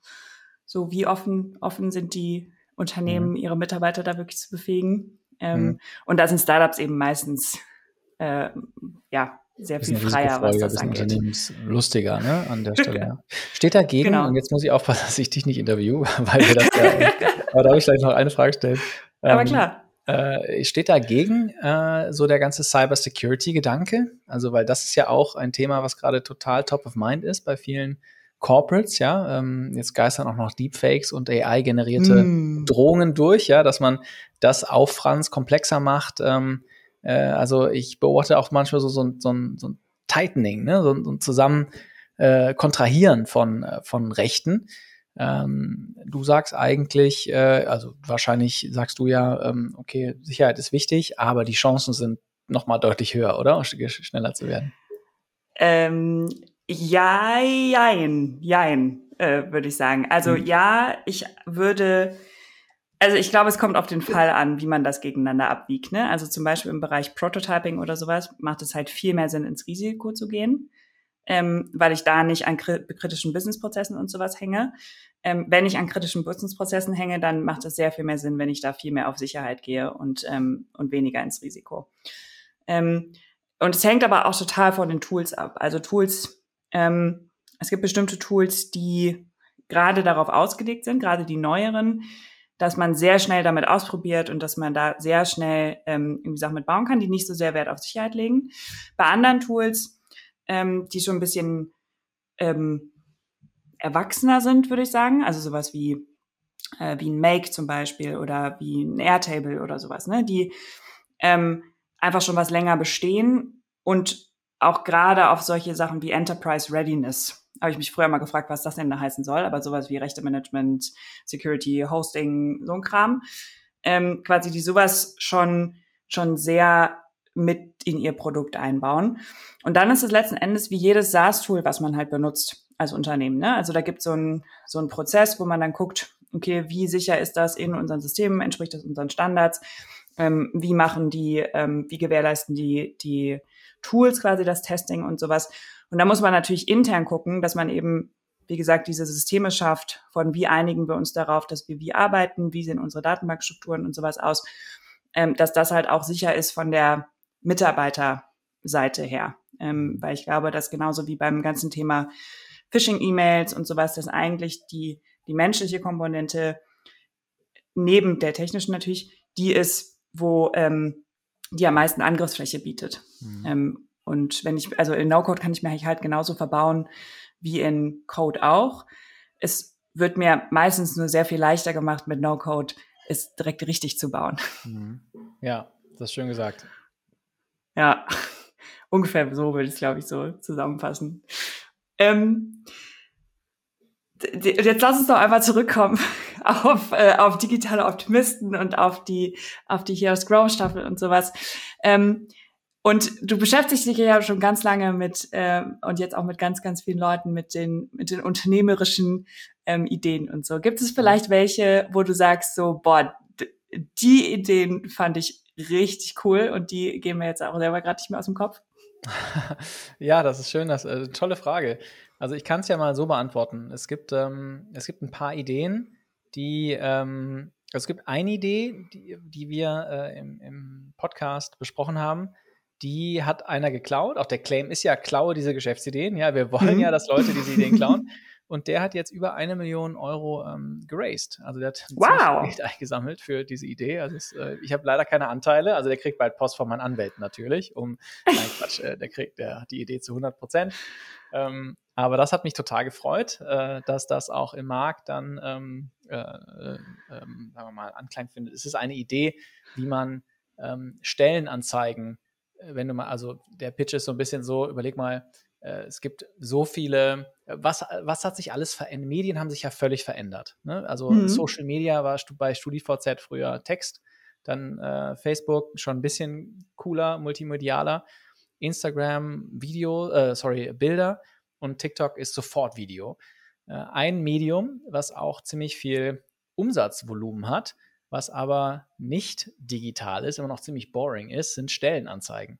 so wie offen, offen sind die Unternehmen, mhm. ihre Mitarbeiter da wirklich zu befähigen. Ähm, mhm. Und da sind Startups eben meistens äh, ja, sehr viel freier, was das angeht. Unternehmenslustiger, ne, an der Stelle. Ja. Steht dagegen, genau. und jetzt muss ich aufpassen, dass ich dich nicht interview, weil wir das ja, aber darf ich gleich noch eine Frage stellen. Aber ähm, klar. Äh, steht dagegen äh, so der ganze Cyber-Security-Gedanke? Also, weil das ist ja auch ein Thema, was gerade total top of mind ist bei vielen Corporates, ja. Ähm, jetzt geistern auch noch Deepfakes und AI-generierte mm. Drohungen durch, ja, dass man das auffranst, komplexer macht. Ähm, äh, also ich beobachte auch manchmal so, so, so, ein, so ein Tightening, ne? so, so ein Zusammen äh, Kontrahieren von, äh, von Rechten. Ähm, du sagst eigentlich, äh, also wahrscheinlich sagst du ja, ähm, okay, Sicherheit ist wichtig, aber die Chancen sind noch mal deutlich höher, oder? Schneller zu werden. Ähm, ja, jein, jein. äh, würde ich sagen. Also mhm. ja, ich würde, also ich glaube, es kommt auf den Fall an, wie man das gegeneinander abwiegt. Ne? Also zum Beispiel im Bereich Prototyping oder sowas macht es halt viel mehr Sinn, ins Risiko zu gehen, ähm, weil ich da nicht an kritischen Businessprozessen und sowas hänge. Ähm, wenn ich an kritischen Businessprozessen hänge, dann macht es sehr viel mehr Sinn, wenn ich da viel mehr auf Sicherheit gehe und, ähm, und weniger ins Risiko. Ähm, und es hängt aber auch total von den Tools ab. Also Tools, ähm, es gibt bestimmte Tools, die gerade darauf ausgelegt sind, gerade die neueren, dass man sehr schnell damit ausprobiert und dass man da sehr schnell ähm, irgendwie Sachen mitbauen kann, die nicht so sehr Wert auf Sicherheit legen. Bei anderen Tools, ähm, die schon ein bisschen ähm, erwachsener sind, würde ich sagen, also sowas wie äh, wie ein Make zum Beispiel oder wie ein Airtable oder sowas, ne, die ähm, einfach schon was länger bestehen und auch gerade auf solche Sachen wie Enterprise Readiness habe ich mich früher mal gefragt, was das denn da heißen soll, aber sowas wie Rechte Management, Security, Hosting, so ein Kram, ähm, quasi die sowas schon schon sehr mit in ihr Produkt einbauen. Und dann ist es letzten Endes wie jedes SaaS-Tool, was man halt benutzt als Unternehmen. Ne? Also da gibt es so einen so einen Prozess, wo man dann guckt, okay, wie sicher ist das in unseren Systemen, entspricht das unseren Standards ähm, wie machen die, ähm, wie gewährleisten die, die Tools quasi das Testing und sowas. Und da muss man natürlich intern gucken, dass man eben, wie gesagt, diese Systeme schafft, von wie einigen wir uns darauf, dass wir wie arbeiten, wie sehen unsere Datenbankstrukturen und sowas aus, ähm, dass das halt auch sicher ist von der Mitarbeiterseite her. Ähm, weil ich glaube, dass genauso wie beim ganzen Thema Phishing-E-Mails und sowas, dass eigentlich die, die menschliche Komponente neben der technischen natürlich, die ist, wo ähm, die am meisten Angriffsfläche bietet. Mhm. Ähm, und wenn ich, also in No-Code kann ich mir halt genauso verbauen wie in Code auch. Es wird mir meistens nur sehr viel leichter gemacht, mit No-Code es direkt richtig zu bauen. Mhm. Ja, das ist schön gesagt. Ja, ungefähr so würde ich es, glaube ich, so zusammenfassen. Ähm, jetzt lass uns doch einmal zurückkommen auf, äh, auf digitale Optimisten und auf die, auf die Heroes Grow Staffel und sowas. Ähm, und du beschäftigst dich ja schon ganz lange mit äh, und jetzt auch mit ganz, ganz vielen Leuten mit den, mit den unternehmerischen ähm, Ideen und so. Gibt es vielleicht welche, wo du sagst, so, boah, die Ideen fand ich richtig cool und die gehen mir jetzt auch selber gerade nicht mehr aus dem Kopf? ja, das ist schön, das ist äh, eine tolle Frage. Also ich kann es ja mal so beantworten. Es gibt, ähm, es gibt ein paar Ideen, die, ähm, also es gibt eine Idee, die, die wir äh, im, im, Podcast besprochen haben, die hat einer geklaut. Auch der Claim ist ja, klaue diese Geschäftsideen. Ja, wir wollen mhm. ja, dass Leute diese Ideen klauen. Und der hat jetzt über eine Million Euro ähm, geraced. Also der hat wow. Geld eingesammelt für diese Idee. Also es, äh, ich habe leider keine Anteile. Also der kriegt bald Post von meinen Anwälten natürlich. Um, nein, Quatsch, äh, der kriegt der hat die Idee zu 100 Prozent. Ähm, aber das hat mich total gefreut, äh, dass das auch im Markt dann, ähm, äh, äh, ähm, sagen wir mal, Anklang findet. Es ist eine Idee, wie man ähm, Stellenanzeigen, wenn du mal, also der Pitch ist so ein bisschen so, überleg mal, äh, es gibt so viele, was, was hat sich alles verändert? Medien haben sich ja völlig verändert. Ne? Also mhm. Social Media war bei StudiVZ früher Text, dann äh, Facebook schon ein bisschen cooler, multimedialer, Instagram Video, äh, sorry, Bilder und TikTok ist sofort Video. Äh, ein Medium, was auch ziemlich viel Umsatzvolumen hat, was aber nicht digital ist, immer noch ziemlich boring ist, sind Stellenanzeigen.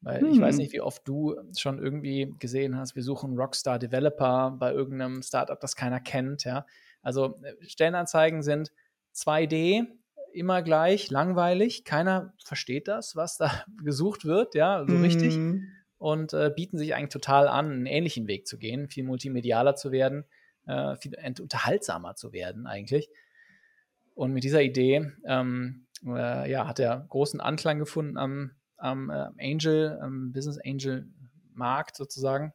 Weil hm. ich weiß hm. nicht, wie oft du schon irgendwie gesehen hast, wir suchen Rockstar Developer bei irgendeinem Startup, das keiner kennt, ja. Also äh, Stellenanzeigen sind 2D, immer gleich, langweilig, keiner versteht das, was da gesucht wird, ja, so hm. richtig. Und äh, bieten sich eigentlich total an, einen ähnlichen Weg zu gehen, viel multimedialer zu werden, äh, viel unterhaltsamer zu werden eigentlich. Und mit dieser Idee ähm, äh, ja, hat er großen Anklang gefunden am am äh, Angel, am Business Angel Markt sozusagen.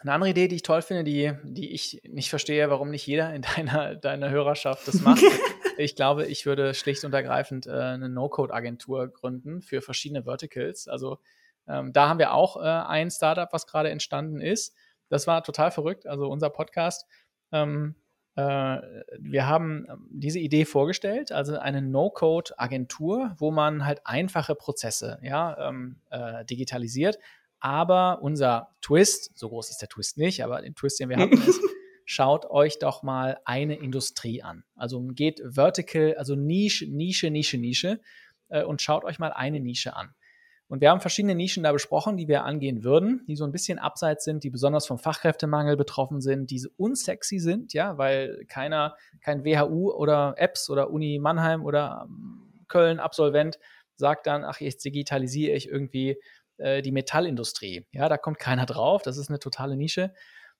Eine andere Idee, die ich toll finde, die, die ich nicht verstehe, warum nicht jeder in deiner, deiner Hörerschaft das macht. ich glaube, ich würde schlicht und ergreifend äh, eine No-Code-Agentur gründen für verschiedene Verticals. Also ähm, da haben wir auch äh, ein Startup, was gerade entstanden ist. Das war total verrückt. Also unser Podcast ähm, äh, wir haben ähm, diese Idee vorgestellt, also eine No-Code-Agentur, wo man halt einfache Prozesse ja, ähm, äh, digitalisiert. Aber unser Twist, so groß ist der Twist nicht, aber den Twist, den wir hatten, ist, schaut euch doch mal eine Industrie an. Also geht vertical, also Nische, Nische, Nische, Nische äh, und schaut euch mal eine Nische an. Und wir haben verschiedene Nischen da besprochen, die wir angehen würden, die so ein bisschen abseits sind, die besonders vom Fachkräftemangel betroffen sind, die unsexy sind, ja, weil keiner, kein WHU oder Apps oder Uni Mannheim oder ähm, Köln Absolvent sagt dann, ach, jetzt digitalisiere ich irgendwie äh, die Metallindustrie. Ja, da kommt keiner drauf, das ist eine totale Nische.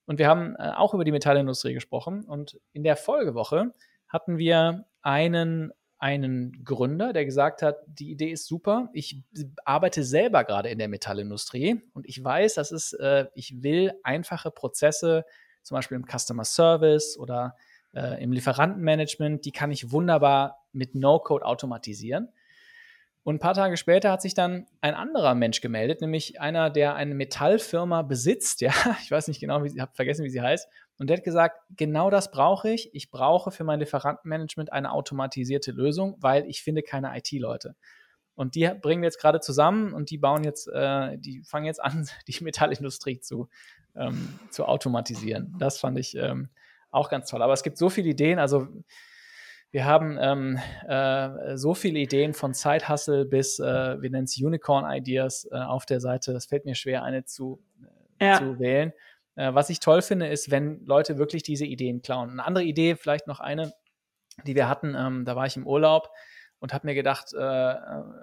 Und wir haben äh, auch über die Metallindustrie gesprochen. Und in der Folgewoche hatten wir einen einen Gründer, der gesagt hat, die Idee ist super. Ich arbeite selber gerade in der Metallindustrie und ich weiß, dass es, äh, ich will einfache Prozesse, zum Beispiel im Customer Service oder äh, im Lieferantenmanagement, die kann ich wunderbar mit No-Code automatisieren. Und ein paar Tage später hat sich dann ein anderer Mensch gemeldet, nämlich einer, der eine Metallfirma besitzt. Ja, ich weiß nicht genau, ich habe vergessen, wie sie heißt. Und der hat gesagt, genau das brauche ich. Ich brauche für mein Lieferantenmanagement eine automatisierte Lösung, weil ich finde keine IT-Leute. Und die bringen wir jetzt gerade zusammen und die bauen jetzt, äh, die fangen jetzt an, die Metallindustrie zu, ähm, zu automatisieren. Das fand ich ähm, auch ganz toll. Aber es gibt so viele Ideen. Also wir haben ähm, äh, so viele Ideen von Side Hustle bis, äh, wir nennen es Unicorn Ideas äh, auf der Seite. Das fällt mir schwer, eine zu, äh, ja. zu wählen. Äh, was ich toll finde, ist, wenn Leute wirklich diese Ideen klauen. Eine andere Idee, vielleicht noch eine, die wir hatten, ähm, da war ich im Urlaub und habe mir gedacht, äh,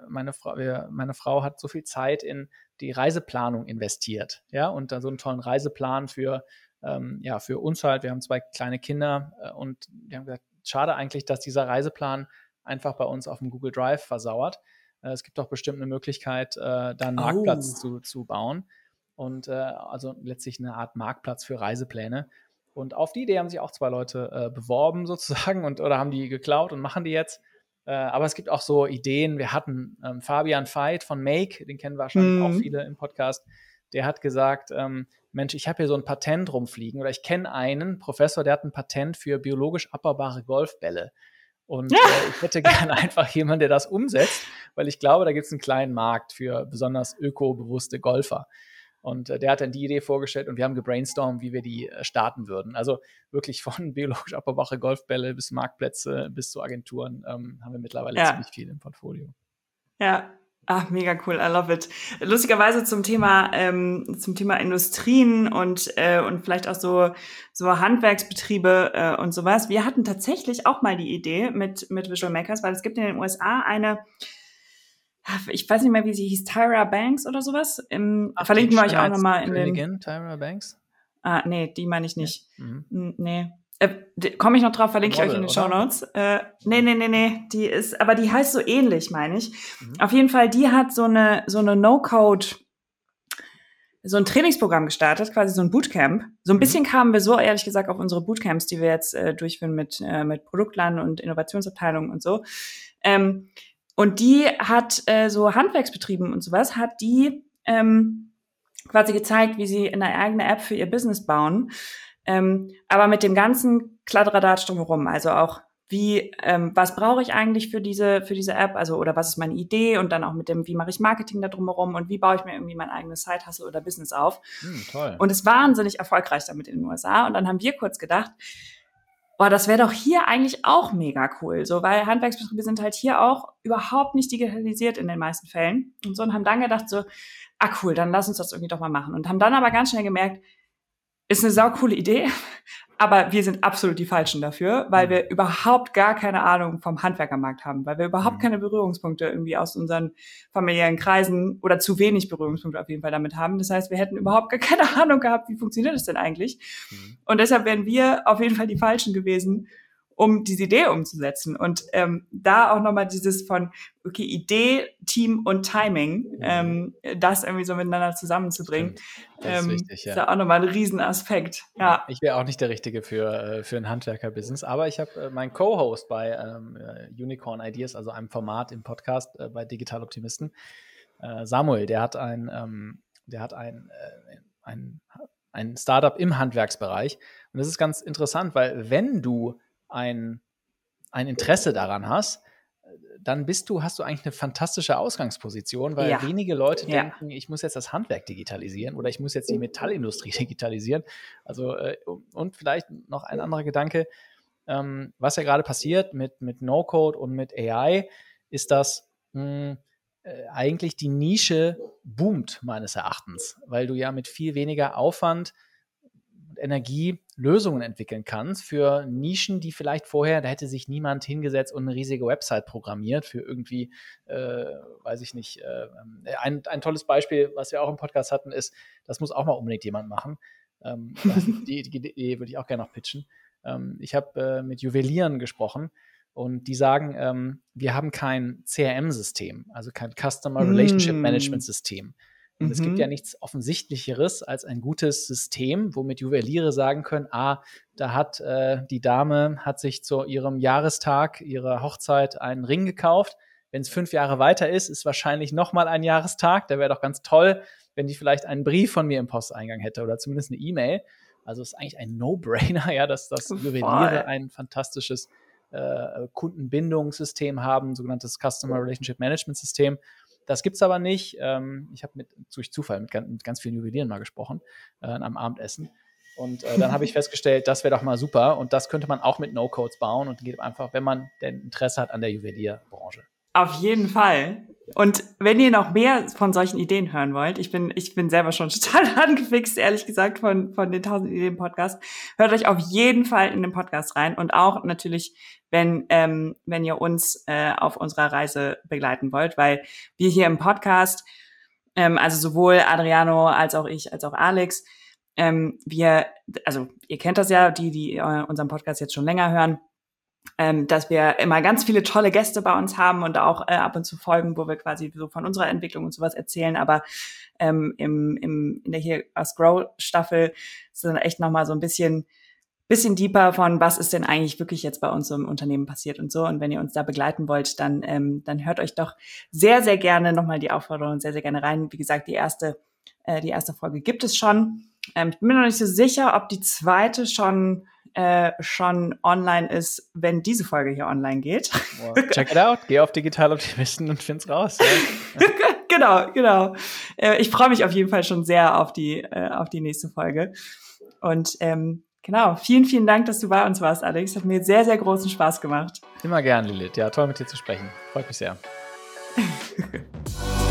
meine, Frau, wir, meine Frau hat so viel Zeit in die Reiseplanung investiert, ja, und da so einen tollen Reiseplan für, ähm, ja, für uns halt. Wir haben zwei kleine Kinder und wir haben gesagt, schade eigentlich, dass dieser Reiseplan einfach bei uns auf dem Google Drive versauert. Äh, es gibt doch bestimmt eine Möglichkeit, äh, da einen oh. Marktplatz zu, zu bauen. Und äh, also letztlich eine Art Marktplatz für Reisepläne. Und auf die Idee haben sich auch zwei Leute äh, beworben sozusagen und oder haben die geklaut und machen die jetzt. Äh, aber es gibt auch so Ideen. Wir hatten ähm, Fabian Veit von Make, den kennen wahrscheinlich mm. auch mhm. viele im Podcast. Der hat gesagt, ähm, Mensch, ich habe hier so ein Patent rumfliegen oder ich kenne einen Professor, der hat ein Patent für biologisch abbaubare Golfbälle. Und ja. äh, ich hätte gerne einfach jemanden, der das umsetzt, weil ich glaube, da gibt es einen kleinen Markt für besonders ökobewusste Golfer. Und äh, der hat dann die Idee vorgestellt und wir haben gebrainstormt, wie wir die äh, starten würden. Also wirklich von biologisch abbaubare Golfbälle bis Marktplätze bis zu Agenturen ähm, haben wir mittlerweile ja. ziemlich viel im Portfolio. Ja, Ach, mega cool, I love it. Lustigerweise zum Thema ähm, zum Thema Industrien und äh, und vielleicht auch so so Handwerksbetriebe äh, und sowas. Wir hatten tatsächlich auch mal die Idee mit mit Visual Makers, weil es gibt in den USA eine ich weiß nicht mehr, wie sie hieß, Tyra Banks oder sowas. Im, Ach, verlinken wir euch auch nochmal in den. Tyra Banks? Ah, nee, die meine ich nicht. Ja. Mhm. Nee. Äh, Komme ich noch drauf, verlinke Model, ich euch in den Show Notes. Äh, nee, nee, nee, nee. Die ist, aber die heißt so ähnlich, meine ich. Mhm. Auf jeden Fall, die hat so eine, so eine No-Code, so ein Trainingsprogramm gestartet, quasi so ein Bootcamp. So ein mhm. bisschen kamen wir so, ehrlich gesagt, auf unsere Bootcamps, die wir jetzt äh, durchführen mit, äh, mit Produktland und Innovationsabteilungen und so. Ähm, und die hat äh, so Handwerksbetrieben und sowas, hat die ähm, quasi gezeigt, wie sie eine eigene App für ihr Business bauen. Ähm, aber mit dem ganzen Kladderadatsch drumherum, also auch wie, ähm, was brauche ich eigentlich für diese, für diese App, also oder was ist meine Idee und dann auch mit dem, wie mache ich Marketing da drumherum und wie baue ich mir irgendwie mein eigenes Side-Hustle oder Business auf. Hm, toll. Und ist wahnsinnig erfolgreich damit in den USA. Und dann haben wir kurz gedacht, boah, das wäre doch hier eigentlich auch mega cool, so, weil Handwerksbetriebe sind halt hier auch überhaupt nicht digitalisiert in den meisten Fällen. Und so und haben dann gedacht so, ah cool, dann lass uns das irgendwie doch mal machen. Und haben dann aber ganz schnell gemerkt, ist eine saukoole Idee, aber wir sind absolut die Falschen dafür, weil mhm. wir überhaupt gar keine Ahnung vom Handwerkermarkt haben, weil wir überhaupt mhm. keine Berührungspunkte irgendwie aus unseren familiären Kreisen oder zu wenig Berührungspunkte auf jeden Fall damit haben. Das heißt, wir hätten überhaupt gar keine Ahnung gehabt, wie funktioniert das denn eigentlich. Mhm. Und deshalb wären wir auf jeden Fall die Falschen gewesen, um diese Idee umzusetzen. Und ähm, da auch nochmal dieses von, okay, Idee, Team und Timing, mhm. ähm, das irgendwie so miteinander zusammenzubringen, das ähm, ist, wichtig, ja. ist ja auch nochmal ein Riesenaspekt. Ja. Ich wäre auch nicht der Richtige für, äh, für ein Handwerker-Business, aber ich habe äh, meinen Co-Host bei ähm, äh, Unicorn Ideas, also einem Format im Podcast äh, bei Digital Optimisten, äh, Samuel, der hat ein, ähm, der hat ein, äh, ein, ein Startup im Handwerksbereich. Und das ist ganz interessant, weil wenn du ein, ein Interesse daran hast, dann bist du, hast du eigentlich eine fantastische Ausgangsposition, weil ja. wenige Leute ja. denken, ich muss jetzt das Handwerk digitalisieren oder ich muss jetzt die Metallindustrie digitalisieren. Also, äh, und vielleicht noch ein anderer Gedanke, ähm, was ja gerade passiert mit, mit No-Code und mit AI, ist, dass mh, hm, äh, eigentlich die Nische boomt, meines Erachtens, weil du ja mit viel weniger Aufwand und Energie Lösungen entwickeln kannst für Nischen, die vielleicht vorher, da hätte sich niemand hingesetzt und eine riesige Website programmiert für irgendwie, äh, weiß ich nicht, äh, ein, ein tolles Beispiel, was wir auch im Podcast hatten, ist, das muss auch mal unbedingt jemand machen. Ähm, die, die, die, würde ich auch gerne noch pitchen. Ähm, ich habe äh, mit Juwelieren gesprochen und die sagen, ähm, wir haben kein CRM-System, also kein Customer Relationship Management System. Und mhm. es gibt ja mhm. nichts Offensichtlicheres als ein gutes System, womit Juweliere sagen können, ah, da hat äh, die Dame, hat sich zu ihrem Jahrestag, ihrer Hochzeit einen Ring gekauft. Wenn es fünf Jahre weiter ist, ist wahrscheinlich nochmal ein Jahrestag. Da wäre doch ganz toll, wenn die vielleicht einen Brief von mir im Posteingang hätte oder zumindest eine E-Mail. Also es ist eigentlich ein No-Brainer, ja, dass das Juweliere ein fantastisches äh, Kundenbindungssystem haben, sogenanntes Customer Relationship Management System. Das gibt es aber nicht. Ähm, ich habe mit durch Zufall mit ganz, mit ganz, vielen Juwelieren mal gesprochen äh, am Abendessen. Und äh, dann habe ich festgestellt, das wäre doch mal super. Und das könnte man auch mit No-Codes bauen und geht einfach, wenn man denn Interesse hat an der Juwelierbranche. Auf jeden Fall. Und wenn ihr noch mehr von solchen Ideen hören wollt, ich bin, ich bin selber schon total angefixt, ehrlich gesagt, von, von den 1000 Ideen Podcast, hört euch auf jeden Fall in den Podcast rein und auch natürlich, wenn, ähm, wenn ihr uns äh, auf unserer Reise begleiten wollt, weil wir hier im Podcast, ähm, also sowohl Adriano als auch ich, als auch Alex, ähm, wir, also ihr kennt das ja, die, die äh, unseren Podcast jetzt schon länger hören, ähm, dass wir immer ganz viele tolle Gäste bei uns haben und auch äh, ab und zu Folgen, wo wir quasi so von unserer Entwicklung und sowas erzählen. Aber ähm, im, im, in der hier Grow Staffel sind echt nochmal so ein bisschen bisschen deeper von, was ist denn eigentlich wirklich jetzt bei uns im Unternehmen passiert und so. Und wenn ihr uns da begleiten wollt, dann, ähm, dann hört euch doch sehr, sehr gerne nochmal die Aufforderung sehr, sehr gerne rein. Wie gesagt, die erste, äh, die erste Folge gibt es schon. Ähm, ich bin mir noch nicht so sicher, ob die zweite schon äh, schon online ist, wenn diese Folge hier online geht. Wow. Check it out, geh auf Digitaloptimisten und find's raus. Ja. genau, genau. Äh, ich freue mich auf jeden Fall schon sehr auf die, äh, auf die nächste Folge. Und ähm, genau, vielen, vielen Dank, dass du bei uns warst, Alex. Hat mir sehr, sehr großen Spaß gemacht. Immer gern, Lilith. Ja, toll mit dir zu sprechen. Freut mich sehr.